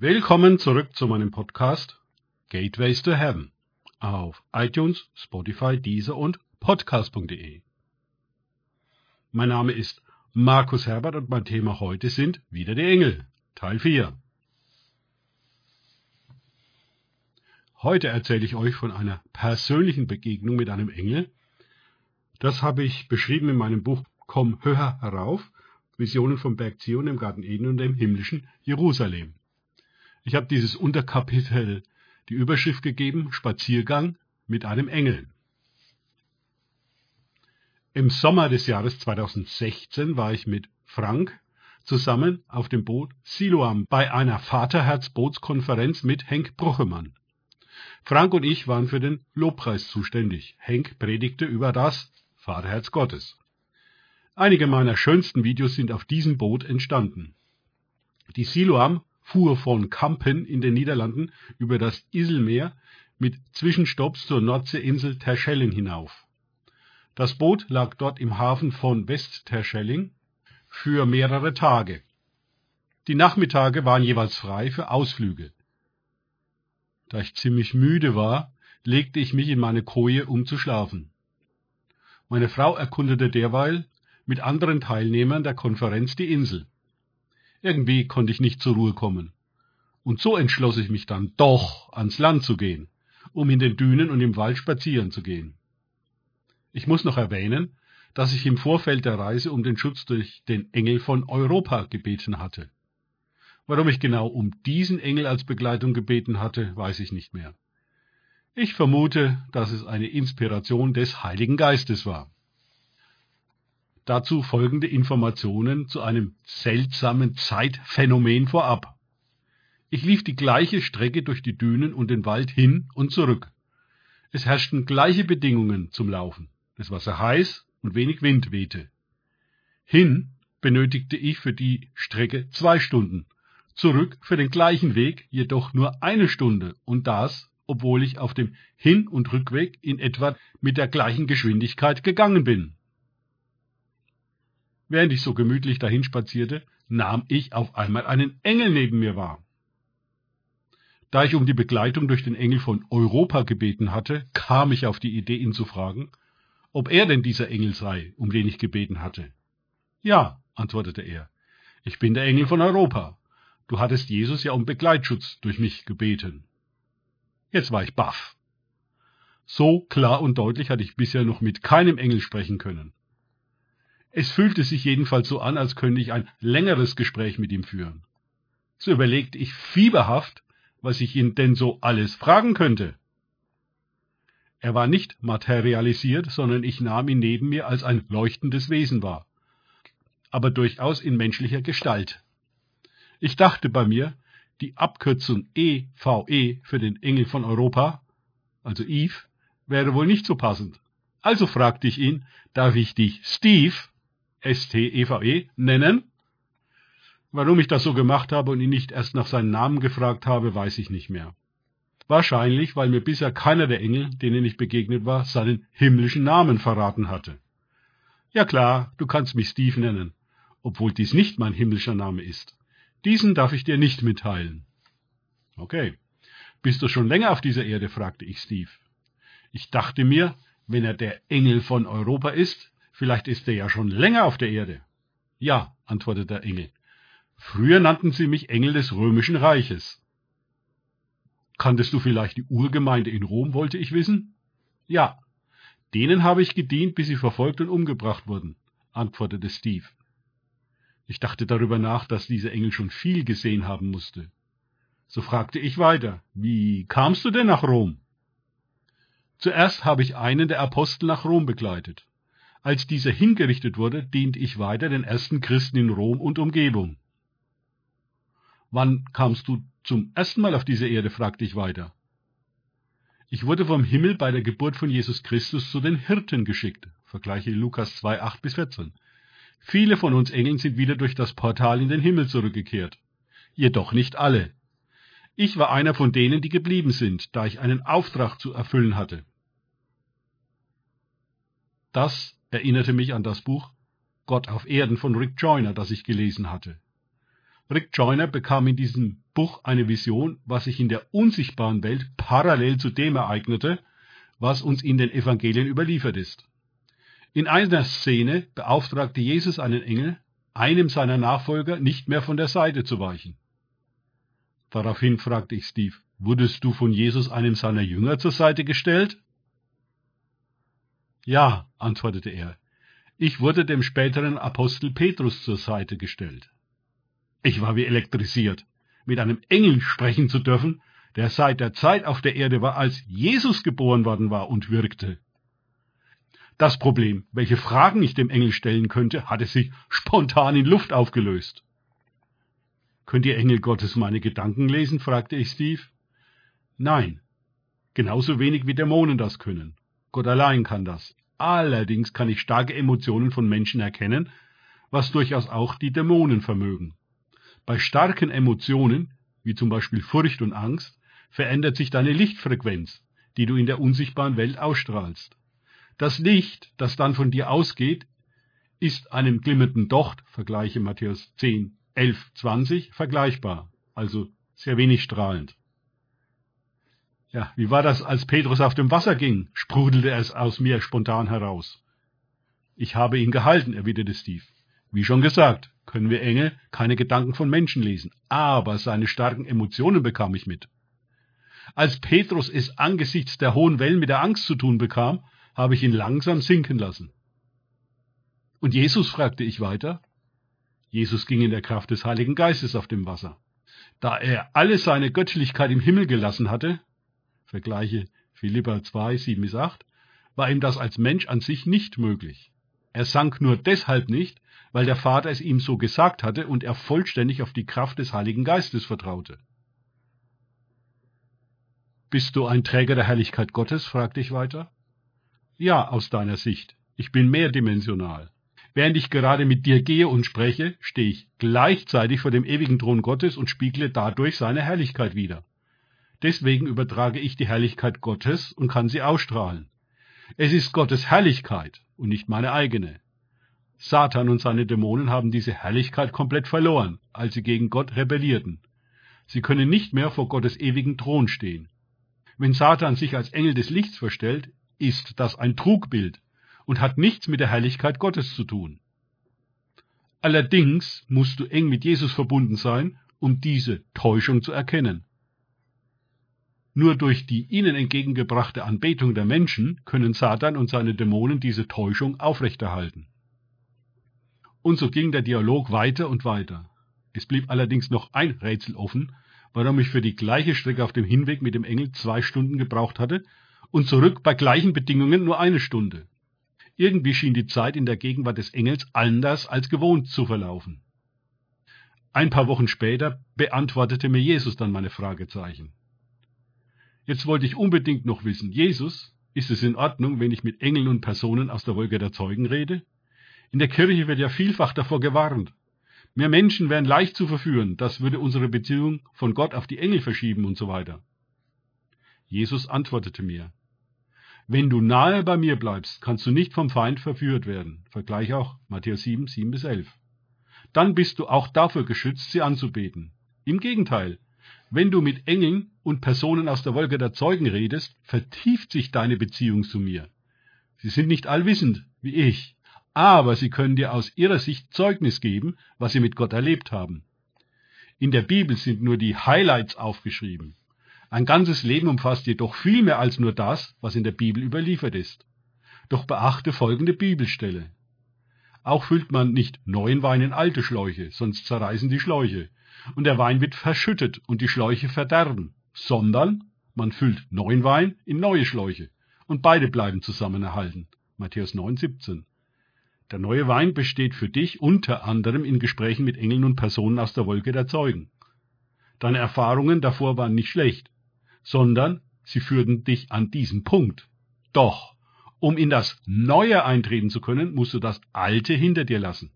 Willkommen zurück zu meinem Podcast Gateways to Heaven auf iTunes, Spotify, Deezer und Podcast.de. Mein Name ist Markus Herbert und mein Thema heute sind wieder die Engel, Teil 4. Heute erzähle ich euch von einer persönlichen Begegnung mit einem Engel. Das habe ich beschrieben in meinem Buch Komm höher herauf, Visionen vom Berg Zion, dem Garten Eden und dem himmlischen Jerusalem. Ich habe dieses Unterkapitel die Überschrift gegeben, Spaziergang mit einem Engel. Im Sommer des Jahres 2016 war ich mit Frank zusammen auf dem Boot Siloam bei einer Vaterherz-Bootskonferenz mit Henk Bruchemann. Frank und ich waren für den Lobpreis zuständig. Henk predigte über das Vaterherz Gottes. Einige meiner schönsten Videos sind auf diesem Boot entstanden. Die Siloam fuhr von Kampen in den Niederlanden über das Iselmeer mit Zwischenstopps zur Nordseeinsel Terschelling hinauf. Das Boot lag dort im Hafen von West-Terschelling für mehrere Tage. Die Nachmittage waren jeweils frei für Ausflüge. Da ich ziemlich müde war, legte ich mich in meine Koje, um zu schlafen. Meine Frau erkundete derweil mit anderen Teilnehmern der Konferenz die Insel. Irgendwie konnte ich nicht zur Ruhe kommen. Und so entschloss ich mich dann doch ans Land zu gehen, um in den Dünen und im Wald spazieren zu gehen. Ich muss noch erwähnen, dass ich im Vorfeld der Reise um den Schutz durch den Engel von Europa gebeten hatte. Warum ich genau um diesen Engel als Begleitung gebeten hatte, weiß ich nicht mehr. Ich vermute, dass es eine Inspiration des Heiligen Geistes war. Dazu folgende Informationen zu einem seltsamen Zeitphänomen vorab. Ich lief die gleiche Strecke durch die Dünen und den Wald hin und zurück. Es herrschten gleiche Bedingungen zum Laufen. Das Wasser heiß und wenig Wind wehte. Hin benötigte ich für die Strecke zwei Stunden, zurück für den gleichen Weg jedoch nur eine Stunde und das, obwohl ich auf dem Hin- und Rückweg in etwa mit der gleichen Geschwindigkeit gegangen bin. Während ich so gemütlich dahinspazierte, nahm ich auf einmal einen Engel neben mir wahr. Da ich um die Begleitung durch den Engel von Europa gebeten hatte, kam ich auf die Idee, ihn zu fragen, ob er denn dieser Engel sei, um den ich gebeten hatte. Ja, antwortete er, ich bin der Engel von Europa. Du hattest Jesus ja um Begleitschutz durch mich gebeten. Jetzt war ich baff. So klar und deutlich hatte ich bisher noch mit keinem Engel sprechen können. Es fühlte sich jedenfalls so an, als könnte ich ein längeres Gespräch mit ihm führen. So überlegte ich fieberhaft, was ich ihn denn so alles fragen könnte. Er war nicht materialisiert, sondern ich nahm ihn neben mir als ein leuchtendes Wesen wahr, aber durchaus in menschlicher Gestalt. Ich dachte bei mir, die Abkürzung EVE für den Engel von Europa, also Eve, wäre wohl nicht so passend. Also fragte ich ihn, darf ich dich Steve S-T-E-V-E, -E, nennen. Warum ich das so gemacht habe und ihn nicht erst nach seinem Namen gefragt habe, weiß ich nicht mehr. Wahrscheinlich, weil mir bisher keiner der Engel, denen ich begegnet war, seinen himmlischen Namen verraten hatte. Ja klar, du kannst mich Steve nennen, obwohl dies nicht mein himmlischer Name ist. Diesen darf ich dir nicht mitteilen. Okay. Bist du schon länger auf dieser Erde? fragte ich Steve. Ich dachte mir, wenn er der Engel von Europa ist, Vielleicht ist er ja schon länger auf der Erde. Ja, antwortete der Engel. Früher nannten sie mich Engel des römischen Reiches. Kanntest du vielleicht die Urgemeinde in Rom, wollte ich wissen? Ja, denen habe ich gedient, bis sie verfolgt und umgebracht wurden, antwortete Steve. Ich dachte darüber nach, dass dieser Engel schon viel gesehen haben musste. So fragte ich weiter, wie kamst du denn nach Rom? Zuerst habe ich einen der Apostel nach Rom begleitet. Als dieser hingerichtet wurde, diente ich weiter den ersten Christen in Rom und Umgebung. Wann kamst du zum ersten Mal auf diese Erde? fragte ich weiter. Ich wurde vom Himmel bei der Geburt von Jesus Christus zu den Hirten geschickt. Vergleiche Lukas 2, 8 bis 14. Viele von uns Engeln sind wieder durch das Portal in den Himmel zurückgekehrt. Jedoch nicht alle. Ich war einer von denen, die geblieben sind, da ich einen Auftrag zu erfüllen hatte. Das erinnerte mich an das Buch Gott auf Erden von Rick Joyner, das ich gelesen hatte. Rick Joyner bekam in diesem Buch eine Vision, was sich in der unsichtbaren Welt parallel zu dem ereignete, was uns in den Evangelien überliefert ist. In einer Szene beauftragte Jesus einen Engel, einem seiner Nachfolger nicht mehr von der Seite zu weichen. Daraufhin fragte ich Steve, wurdest du von Jesus einem seiner Jünger zur Seite gestellt? Ja, antwortete er, ich wurde dem späteren Apostel Petrus zur Seite gestellt. Ich war wie elektrisiert, mit einem Engel sprechen zu dürfen, der seit der Zeit auf der Erde war, als Jesus geboren worden war und wirkte. Das Problem, welche Fragen ich dem Engel stellen könnte, hatte sich spontan in Luft aufgelöst. Könnt ihr Engel Gottes meine Gedanken lesen? fragte ich Steve. Nein, genauso wenig wie Dämonen das können. Gott allein kann das. Allerdings kann ich starke Emotionen von Menschen erkennen, was durchaus auch die Dämonen vermögen. Bei starken Emotionen, wie zum Beispiel Furcht und Angst, verändert sich deine Lichtfrequenz, die du in der unsichtbaren Welt ausstrahlst. Das Licht, das dann von dir ausgeht, ist einem glimmenden Docht, vergleiche Matthäus 10, 11, 20, vergleichbar, also sehr wenig strahlend. Ja, wie war das, als Petrus auf dem Wasser ging? sprudelte es aus mir spontan heraus. Ich habe ihn gehalten, erwiderte Steve. Wie schon gesagt, können wir Engel keine Gedanken von Menschen lesen, aber seine starken Emotionen bekam ich mit. Als Petrus es angesichts der hohen Wellen mit der Angst zu tun bekam, habe ich ihn langsam sinken lassen. Und Jesus fragte ich weiter. Jesus ging in der Kraft des Heiligen Geistes auf dem Wasser. Da er alle seine Göttlichkeit im Himmel gelassen hatte, vergleiche Philippa 2, 7 bis 8, war ihm das als Mensch an sich nicht möglich. Er sank nur deshalb nicht, weil der Vater es ihm so gesagt hatte und er vollständig auf die Kraft des Heiligen Geistes vertraute. Bist du ein Träger der Herrlichkeit Gottes? fragte ich weiter. Ja, aus deiner Sicht. Ich bin mehrdimensional. Während ich gerade mit dir gehe und spreche, stehe ich gleichzeitig vor dem ewigen Thron Gottes und spiegle dadurch seine Herrlichkeit wider. Deswegen übertrage ich die Herrlichkeit Gottes und kann sie ausstrahlen. Es ist Gottes Herrlichkeit und nicht meine eigene. Satan und seine Dämonen haben diese Herrlichkeit komplett verloren, als sie gegen Gott rebellierten. Sie können nicht mehr vor Gottes ewigen Thron stehen. Wenn Satan sich als Engel des Lichts verstellt, ist das ein Trugbild und hat nichts mit der Herrlichkeit Gottes zu tun. Allerdings musst du eng mit Jesus verbunden sein, um diese Täuschung zu erkennen. Nur durch die ihnen entgegengebrachte Anbetung der Menschen können Satan und seine Dämonen diese Täuschung aufrechterhalten. Und so ging der Dialog weiter und weiter. Es blieb allerdings noch ein Rätsel offen, warum ich für die gleiche Strecke auf dem Hinweg mit dem Engel zwei Stunden gebraucht hatte und zurück bei gleichen Bedingungen nur eine Stunde. Irgendwie schien die Zeit in der Gegenwart des Engels anders als gewohnt zu verlaufen. Ein paar Wochen später beantwortete mir Jesus dann meine Fragezeichen. Jetzt wollte ich unbedingt noch wissen, Jesus, ist es in Ordnung, wenn ich mit Engeln und Personen aus der Wolke der Zeugen rede? In der Kirche wird ja vielfach davor gewarnt. Mehr Menschen wären leicht zu verführen, das würde unsere Beziehung von Gott auf die Engel verschieben und so weiter. Jesus antwortete mir, wenn du nahe bei mir bleibst, kannst du nicht vom Feind verführt werden. Vergleich auch Matthäus 7, 7 bis 11. Dann bist du auch dafür geschützt, sie anzubeten. Im Gegenteil, wenn du mit Engeln und Personen aus der Wolke der Zeugen redest, vertieft sich deine Beziehung zu mir. Sie sind nicht allwissend, wie ich, aber sie können dir aus ihrer Sicht Zeugnis geben, was sie mit Gott erlebt haben. In der Bibel sind nur die Highlights aufgeschrieben. Ein ganzes Leben umfasst jedoch viel mehr als nur das, was in der Bibel überliefert ist. Doch beachte folgende Bibelstelle. Auch füllt man nicht neuen Wein in alte Schläuche, sonst zerreißen die Schläuche und der Wein wird verschüttet und die Schläuche verderben, sondern man füllt neuen Wein in neue Schläuche und beide bleiben zusammen erhalten. Matthäus 9, 17. Der neue Wein besteht für dich unter anderem in Gesprächen mit Engeln und Personen aus der Wolke der Zeugen. Deine Erfahrungen davor waren nicht schlecht, sondern sie führten dich an diesen Punkt. Doch, um in das Neue eintreten zu können, musst du das Alte hinter dir lassen.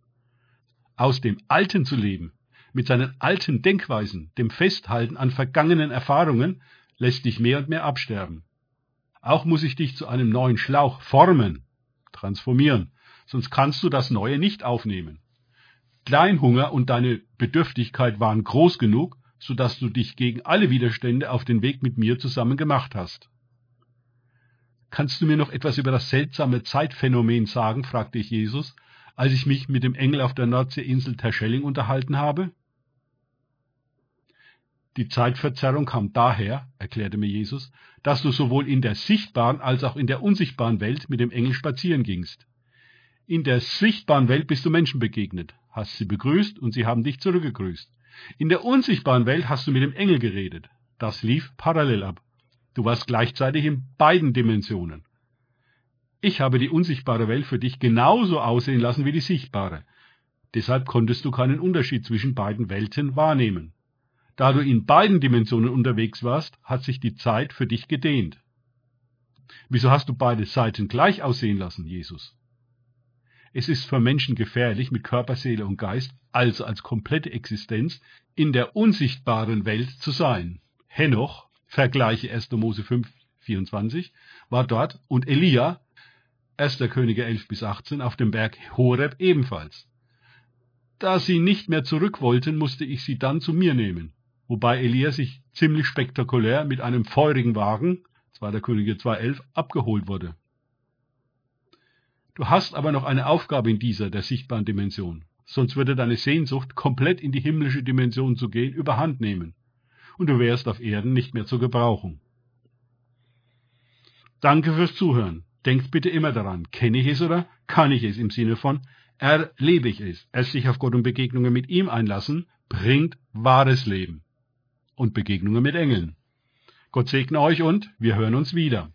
Aus dem Alten zu leben mit seinen alten Denkweisen, dem Festhalten an vergangenen Erfahrungen, lässt dich mehr und mehr absterben. Auch muss ich dich zu einem neuen Schlauch formen, transformieren, sonst kannst du das Neue nicht aufnehmen. Dein Hunger und deine Bedürftigkeit waren groß genug, so dass du dich gegen alle Widerstände auf den Weg mit mir zusammen gemacht hast. Kannst du mir noch etwas über das seltsame Zeitphänomen sagen? fragte ich Jesus, als ich mich mit dem Engel auf der Nordseeinsel Terschelling unterhalten habe. Die Zeitverzerrung kam daher, erklärte mir Jesus, dass du sowohl in der sichtbaren als auch in der unsichtbaren Welt mit dem Engel spazieren gingst. In der sichtbaren Welt bist du Menschen begegnet, hast sie begrüßt und sie haben dich zurückgegrüßt. In der unsichtbaren Welt hast du mit dem Engel geredet. Das lief parallel ab. Du warst gleichzeitig in beiden Dimensionen. Ich habe die unsichtbare Welt für dich genauso aussehen lassen wie die sichtbare. Deshalb konntest du keinen Unterschied zwischen beiden Welten wahrnehmen. Da du in beiden Dimensionen unterwegs warst, hat sich die Zeit für dich gedehnt. Wieso hast du beide Seiten gleich aussehen lassen, Jesus? Es ist für Menschen gefährlich, mit Körper, Seele und Geist, also als komplette Existenz, in der unsichtbaren Welt zu sein. Henoch, vergleiche 1. Mose 5, 24, war dort und Elia, 1. Könige 11 bis 18, auf dem Berg Horeb ebenfalls. Da sie nicht mehr zurück wollten, musste ich sie dann zu mir nehmen wobei Elia sich ziemlich spektakulär mit einem feurigen Wagen, 2. Könige 2.11, abgeholt wurde. Du hast aber noch eine Aufgabe in dieser, der sichtbaren Dimension, sonst würde deine Sehnsucht, komplett in die himmlische Dimension zu gehen, überhand nehmen, und du wärst auf Erden nicht mehr zu gebrauchen. Danke fürs Zuhören. Denkt bitte immer daran, kenne ich es oder kann ich es im Sinne von erlebe ich es. Es sich auf Gott und Begegnungen mit ihm einlassen, bringt wahres Leben und Begegnungen mit Engeln. Gott segne euch und wir hören uns wieder.